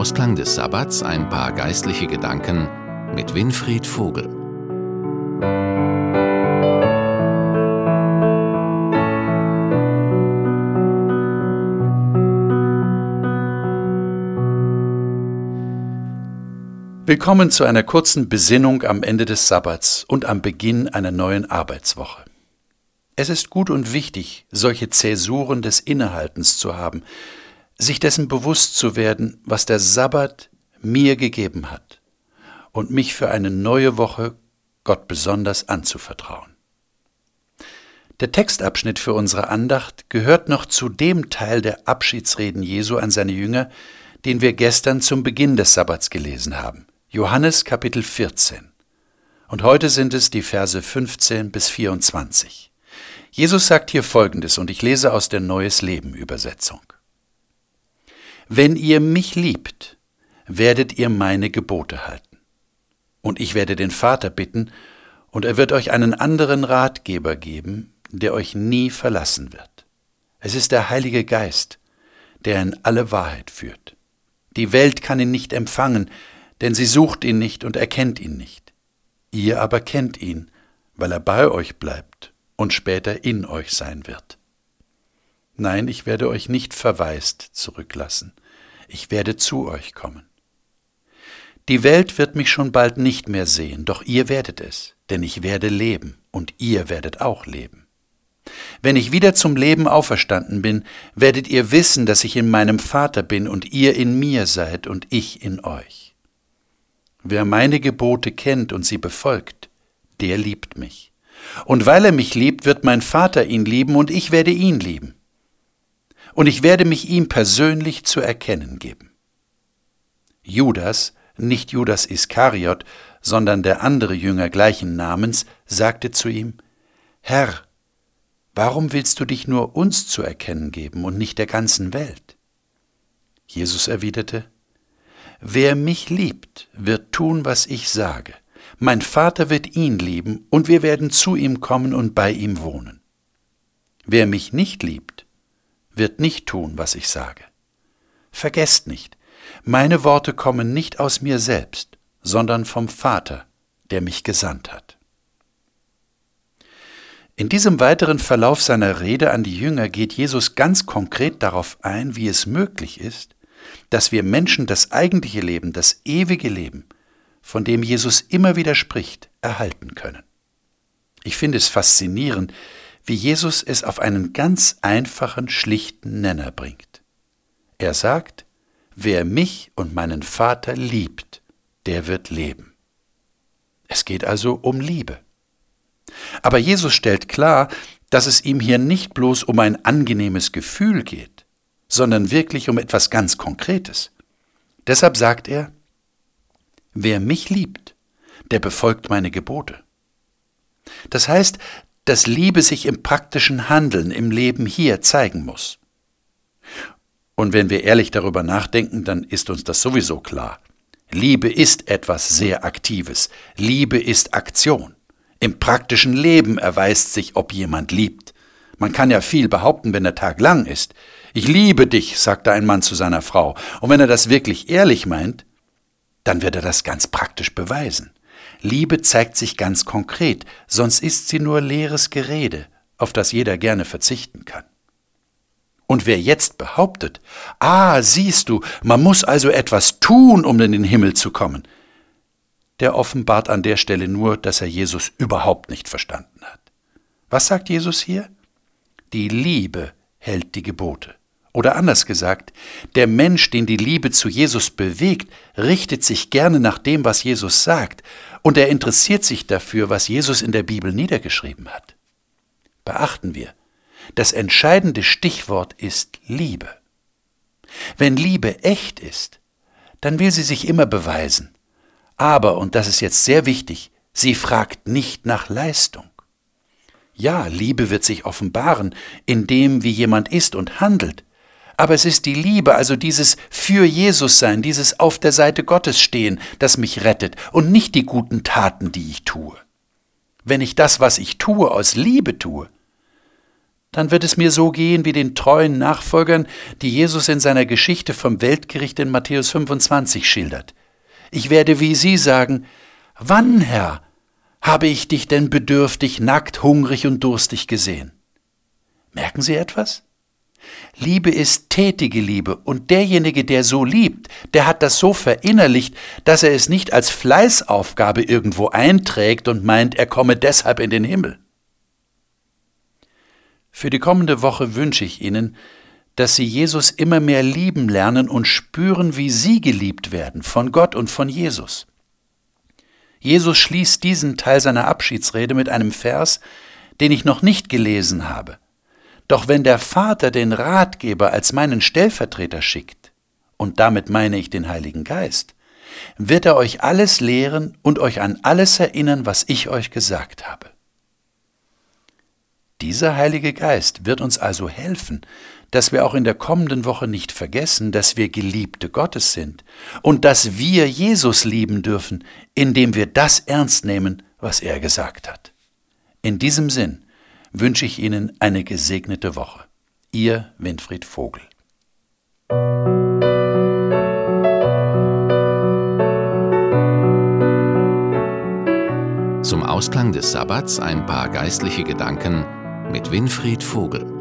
Ausklang des Sabbats ein paar geistliche Gedanken mit Winfried Vogel. Willkommen zu einer kurzen Besinnung am Ende des Sabbats und am Beginn einer neuen Arbeitswoche. Es ist gut und wichtig, solche Zäsuren des Innehaltens zu haben, sich dessen bewusst zu werden, was der Sabbat mir gegeben hat und mich für eine neue Woche Gott besonders anzuvertrauen. Der Textabschnitt für unsere Andacht gehört noch zu dem Teil der Abschiedsreden Jesu an seine Jünger, den wir gestern zum Beginn des Sabbats gelesen haben. Johannes Kapitel 14. Und heute sind es die Verse 15 bis 24. Jesus sagt hier Folgendes, und ich lese aus der Neues Leben Übersetzung. Wenn ihr mich liebt, werdet ihr meine Gebote halten. Und ich werde den Vater bitten, und er wird euch einen anderen Ratgeber geben, der euch nie verlassen wird. Es ist der Heilige Geist, der in alle Wahrheit führt. Die Welt kann ihn nicht empfangen, denn sie sucht ihn nicht und erkennt ihn nicht. Ihr aber kennt ihn, weil er bei euch bleibt und später in euch sein wird. Nein, ich werde euch nicht verwaist zurücklassen ich werde zu euch kommen. Die Welt wird mich schon bald nicht mehr sehen, doch ihr werdet es, denn ich werde leben und ihr werdet auch leben. Wenn ich wieder zum Leben auferstanden bin, werdet ihr wissen, dass ich in meinem Vater bin und ihr in mir seid und ich in euch. Wer meine Gebote kennt und sie befolgt, der liebt mich. Und weil er mich liebt, wird mein Vater ihn lieben und ich werde ihn lieben und ich werde mich ihm persönlich zu erkennen geben. Judas, nicht Judas Iskariot, sondern der andere Jünger gleichen Namens, sagte zu ihm, Herr, warum willst du dich nur uns zu erkennen geben und nicht der ganzen Welt? Jesus erwiderte, Wer mich liebt, wird tun, was ich sage. Mein Vater wird ihn lieben, und wir werden zu ihm kommen und bei ihm wohnen. Wer mich nicht liebt, wird nicht tun, was ich sage. Vergesst nicht, meine Worte kommen nicht aus mir selbst, sondern vom Vater, der mich gesandt hat. In diesem weiteren Verlauf seiner Rede an die Jünger geht Jesus ganz konkret darauf ein, wie es möglich ist, dass wir Menschen das eigentliche Leben, das ewige Leben, von dem Jesus immer wieder spricht, erhalten können. Ich finde es faszinierend, wie Jesus es auf einen ganz einfachen, schlichten Nenner bringt. Er sagt, wer mich und meinen Vater liebt, der wird leben. Es geht also um Liebe. Aber Jesus stellt klar, dass es ihm hier nicht bloß um ein angenehmes Gefühl geht, sondern wirklich um etwas ganz Konkretes. Deshalb sagt er, wer mich liebt, der befolgt meine Gebote. Das heißt, dass Liebe sich im praktischen Handeln im Leben hier zeigen muss. Und wenn wir ehrlich darüber nachdenken, dann ist uns das sowieso klar. Liebe ist etwas sehr Aktives. Liebe ist Aktion. Im praktischen Leben erweist sich, ob jemand liebt. Man kann ja viel behaupten, wenn der Tag lang ist. Ich liebe dich, sagte ein Mann zu seiner Frau. Und wenn er das wirklich ehrlich meint, dann wird er das ganz praktisch beweisen. Liebe zeigt sich ganz konkret, sonst ist sie nur leeres Gerede, auf das jeder gerne verzichten kann. Und wer jetzt behauptet, ah, siehst du, man muss also etwas tun, um in den Himmel zu kommen, der offenbart an der Stelle nur, dass er Jesus überhaupt nicht verstanden hat. Was sagt Jesus hier? Die Liebe hält die Gebote. Oder anders gesagt, der Mensch, den die Liebe zu Jesus bewegt, richtet sich gerne nach dem, was Jesus sagt, und er interessiert sich dafür, was Jesus in der Bibel niedergeschrieben hat. Beachten wir, das entscheidende Stichwort ist Liebe. Wenn Liebe echt ist, dann will sie sich immer beweisen. Aber, und das ist jetzt sehr wichtig, sie fragt nicht nach Leistung. Ja, Liebe wird sich offenbaren in dem, wie jemand ist und handelt, aber es ist die Liebe, also dieses für Jesus sein, dieses auf der Seite Gottes stehen, das mich rettet und nicht die guten Taten, die ich tue. Wenn ich das, was ich tue, aus Liebe tue, dann wird es mir so gehen wie den treuen Nachfolgern, die Jesus in seiner Geschichte vom Weltgericht in Matthäus 25 schildert. Ich werde wie sie sagen, Wann, Herr, habe ich dich denn bedürftig, nackt, hungrig und durstig gesehen? Merken Sie etwas? Liebe ist tätige Liebe, und derjenige, der so liebt, der hat das so verinnerlicht, dass er es nicht als Fleißaufgabe irgendwo einträgt und meint, er komme deshalb in den Himmel. Für die kommende Woche wünsche ich Ihnen, dass Sie Jesus immer mehr lieben lernen und spüren, wie Sie geliebt werden von Gott und von Jesus. Jesus schließt diesen Teil seiner Abschiedsrede mit einem Vers, den ich noch nicht gelesen habe. Doch wenn der Vater den Ratgeber als meinen Stellvertreter schickt, und damit meine ich den Heiligen Geist, wird er euch alles lehren und euch an alles erinnern, was ich euch gesagt habe. Dieser Heilige Geist wird uns also helfen, dass wir auch in der kommenden Woche nicht vergessen, dass wir Geliebte Gottes sind und dass wir Jesus lieben dürfen, indem wir das ernst nehmen, was er gesagt hat. In diesem Sinn wünsche ich Ihnen eine gesegnete Woche. Ihr Winfried Vogel. Zum Ausklang des Sabbats ein paar geistliche Gedanken mit Winfried Vogel.